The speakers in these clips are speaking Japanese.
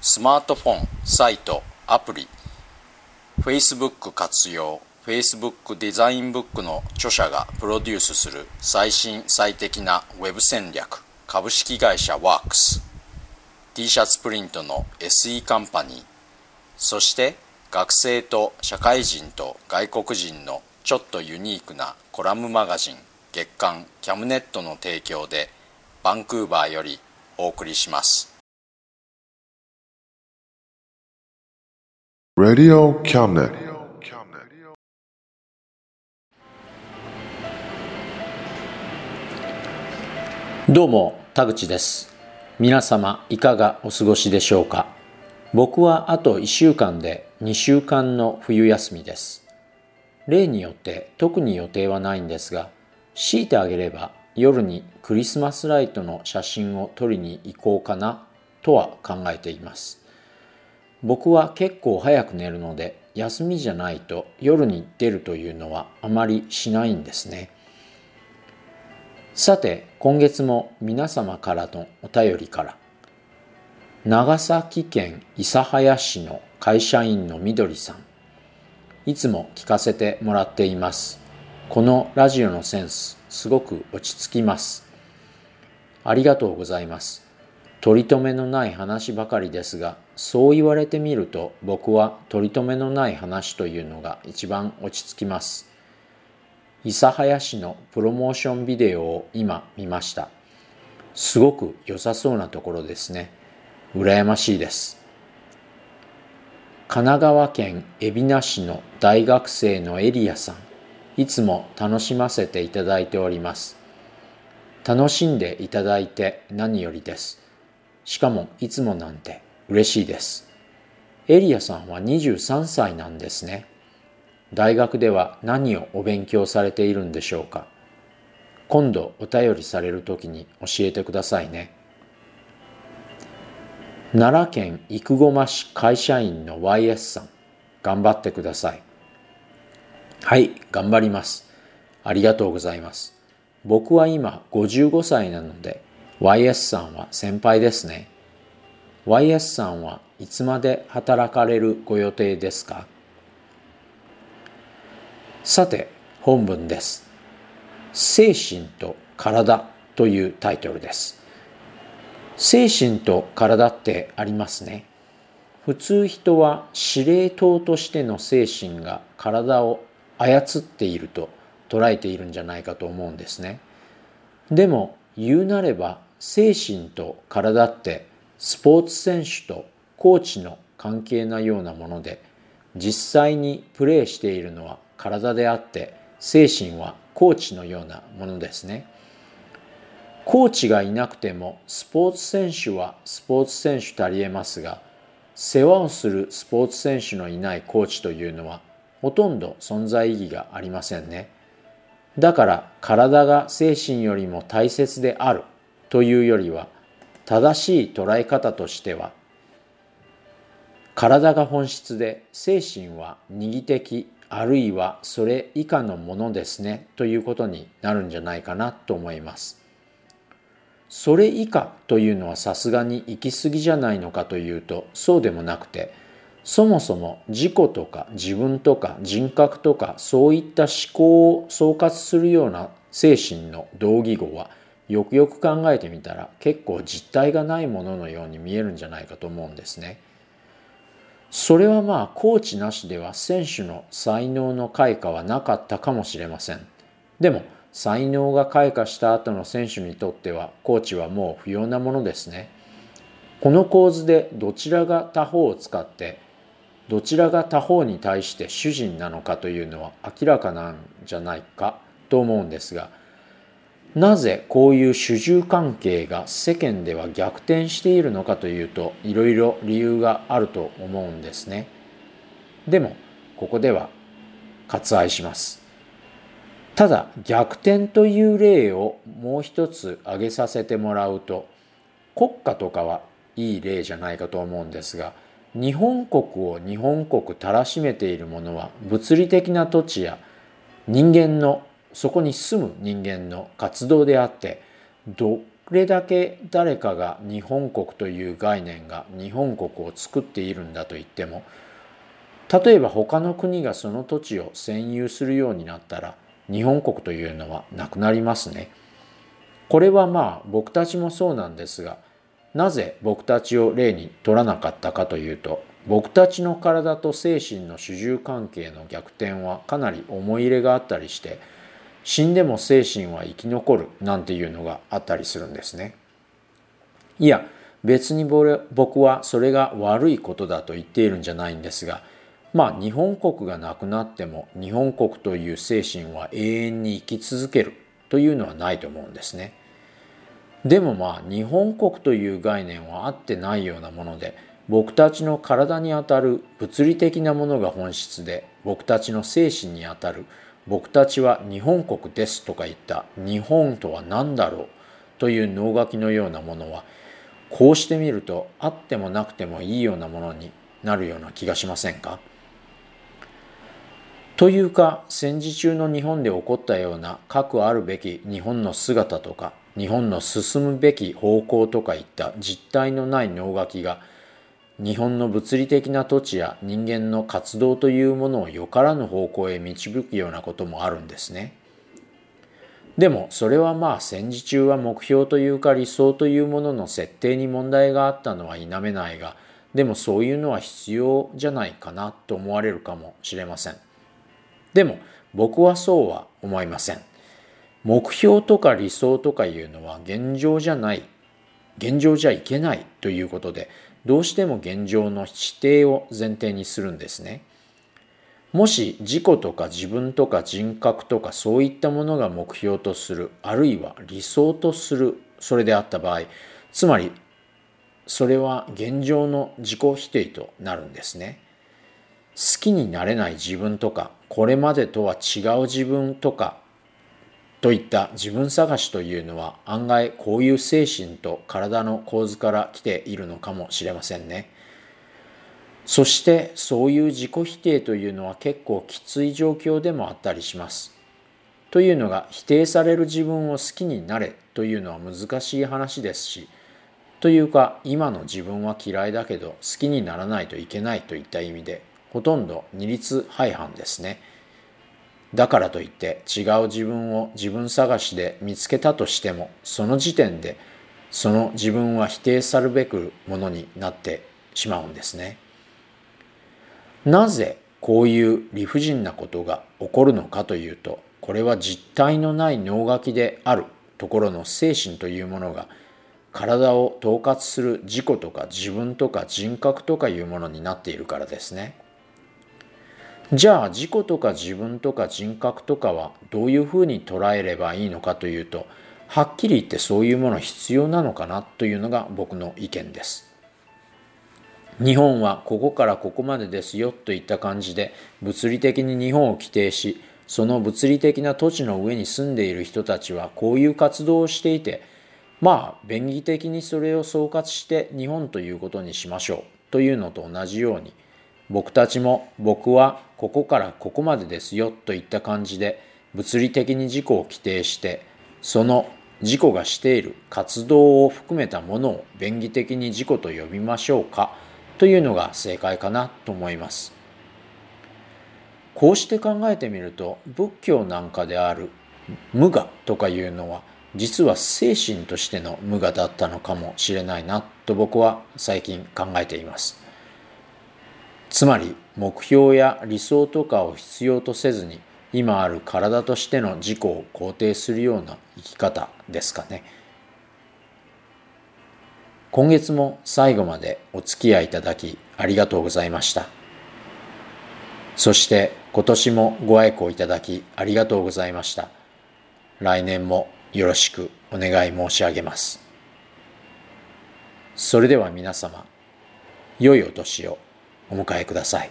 スマートフォンサイトアプリ Facebook 活用 Facebook デザインブックの著者がプロデュースする最新最適なウェブ戦略株式会社ワークス t シャツプリントの SE カンパニーそして学生と社会人と外国人のちょっとユニークなコラムマガジン月刊キャムネットの提供でバンクーバーよりお送りします。Radio Cabinet. どうも田口です。皆様いかがお過ごしでしょうか？僕はあと1週間で2週間の冬休みです。例によって特に予定はないんですが強いてあげれば夜にクリスマスライトの写真を撮りに行こうかなとは考えています。僕は結構早く寝るので休みじゃないと夜に出るというのはあまりしないんですね。さて今月も皆様からのお便りから長崎県諫早市の会社員のみどりさんいつも聞かせてもらっています。このラジオのセンスすごく落ち着きます。ありがとうございます。取り留めのない話ばかりですがそう言われてみると僕は取り留めのない話というのが一番落ち着きます。諫早市のプロモーションビデオを今見ました。すごく良さそうなところですね。羨ましいです。神奈川県海老名市の大学生のエリアさんいつも楽しませていただいております。楽しんでいただいて何よりです。しかもいつもなんて嬉しいです。エリアさんは23歳なんですね。大学では何をお勉強されているんでしょうか？今度お便りされる時に教えてくださいね。奈良県生駒市会社員の YS さん頑張ってください。はい頑張ります。ありがとうございます。僕は今55歳なので YS さんは先輩ですね。YS さんはいつまで働かれるご予定ですか？さて本文です。精神と体というタイトルです。精神と体ってありますね。普通人は司令塔としての精神が体を操っていると捉えているんじゃないかと思うんですね。でも言うなれば精神と体ってスポーツ選手とコーチの関係なようなもので実際にプレーしているのは体であって精神はコーチのようなものですね。コーチがいなくてもスポーツ選手はスポーツ選手とありえますが世話をするスポーツ選手のいないコーチというのはほとんど存在意義がありませんね。だから体が精神よりも大切である。というよりは正しい捉え方としては体が本質で精神は二義的あるいはそれ以下のものですねということになるんじゃないかなと思います。それ以下というのはさすがに行き過ぎじゃないのかというとそうでもなくてそもそも自己とか自分とか人格とかそういった思考を総括するような精神の同義語はよくよく考えてみたら結構実体がないもののように見えるんじゃないかと思うんですね。それはまあコーチなしでは選手の才能の開花はなかったかもしれません。でも才能が開花した後の選手にとってはコーチはもう不要なものですね。この構図でどちらが他方を使ってどちらが他方に対して主人なのかというのは明らかなんじゃないかと思うんですがなぜこういう主従関係が世間では逆転しているのかというといろいろ理由があると思うんですね。でもここでは割愛します。ただ逆転という例をもう一つ挙げさせてもらうと国家とかはいい例じゃないかと思うんですが日本国を日本国たらしめているものは物理的な土地や人間のそこに住む人間の活動であってどれだけ誰かが日本国という概念が日本国を作っているんだと言っても例えば他の国がその土地を占有するようになったら日本国というのはなくなりますね。これはまあ僕たちもそうなんですがなぜ僕たちを例に取らなかったかというと僕たちの体と精神の主従関係の逆転はかなり思い入れがあったりして死んでも精神は生き残るなんていうのがあったりするんですね。いや別に僕はそれが悪いことだと言っているんじゃないんですがまあ日本国がなくなっても日本国という精神は永遠に生き続けるというのはないと思うんですね。でもまあ日本国という概念はあってないようなもので僕たちの体にあたる物理的なものが本質で僕たちの精神にあたる僕たちは日本国ですとか言った日本とは何だろう？という脳書きのようなものはこうしてみるとあってもなくてもいいようなものになるような気がしませんか？というか戦時中の日本で起こったような核あるべき日本の姿とか日本の進むべき方向とかいった実体のない能書きが日本の物理的な土地や人間の活動というものをよからぬ方向へ導くようなこともあるんですね。でもそれはまあ戦時中は目標というか理想というものの設定に問題があったのは否めないがでもそういうのは必要じゃないかなと思われるかもしれません。でも僕はそうは思いません。目標とか理想とかいうのは現状じゃない現状じゃいけないということでどうしても現状の否定を前提にするんですね。もし自己とか自分とか人格とかそういったものが目標とするあるいは理想とするそれであった場合つまりそれは現状の自己否定となるんですね。好きになれない自分とかこれまでとは違う自分とかといった自分探しというのは案外こういう精神と体の構図から来ているのかもしれませんね。そしてそういう自己否定というのは結構きつい状況でもあったりします。というのが否定される自分を好きになれというのは難しい話ですしというか今の自分は嫌いだけど好きにならないといけないといった意味でほとんど二律背反ですね。だからといって違う自分を自分探しで見つけたとしてもその時点でその自分は否定さるべくものになってしまうんですね。なぜこういう理不尽なことが起こるのかというとこれは実体のない脳書きであるところの精神というものが体を統括する自己とか自分とか人格とかいうものになっているからですね。じゃあ自己とか自分とか人格とかはどういうふうに捉えればいいのかというとはっきり言ってそういうもの必要なのかなというのが僕の意見です。日本はここからここまでですよといった感じで物理的に日本を規定しその物理的な土地の上に住んでいる人たちはこういう活動をしていてまあ便宜的にそれを総括して日本ということにしましょうというのと同じように僕たちも僕はここからここまでですよといった感じで物理的に自己を規定してその自己がしている活動を含めたものを便宜的に自己と呼びましょうかというのが正解かなと思います。こうして考えてみると仏教なんかである無我とかいうのは実は精神としての無我だったのかもしれないなと僕は最近考えていますつまり目標や理想とかを必要とせずに今ある体としての自己を肯定するような生き方ですかね。今月も最後までお付き合いいただきありがとうございました。そして今年もご愛顧いただきありがとうございました。来年もよろしくお願い申し上げます。それでは皆様良いお年を。お迎えください。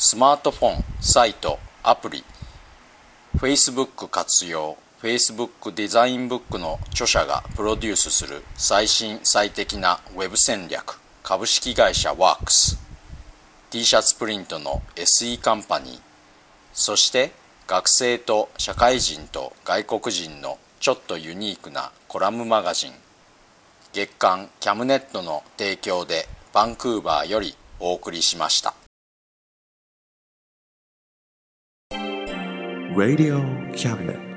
スマートフォン、サイト、アプリ Facebook 活用 Facebook デザインブックの著者がプロデュースする最新最適なウェブ戦略株式会社ワークス t シャツプリントの SE カンパニーそして学生と社会人と外国人のちょっとユニークなコラムマガジン月刊キャムネットの提供でバンクーバーよりお送りしました。Radio Cabinet.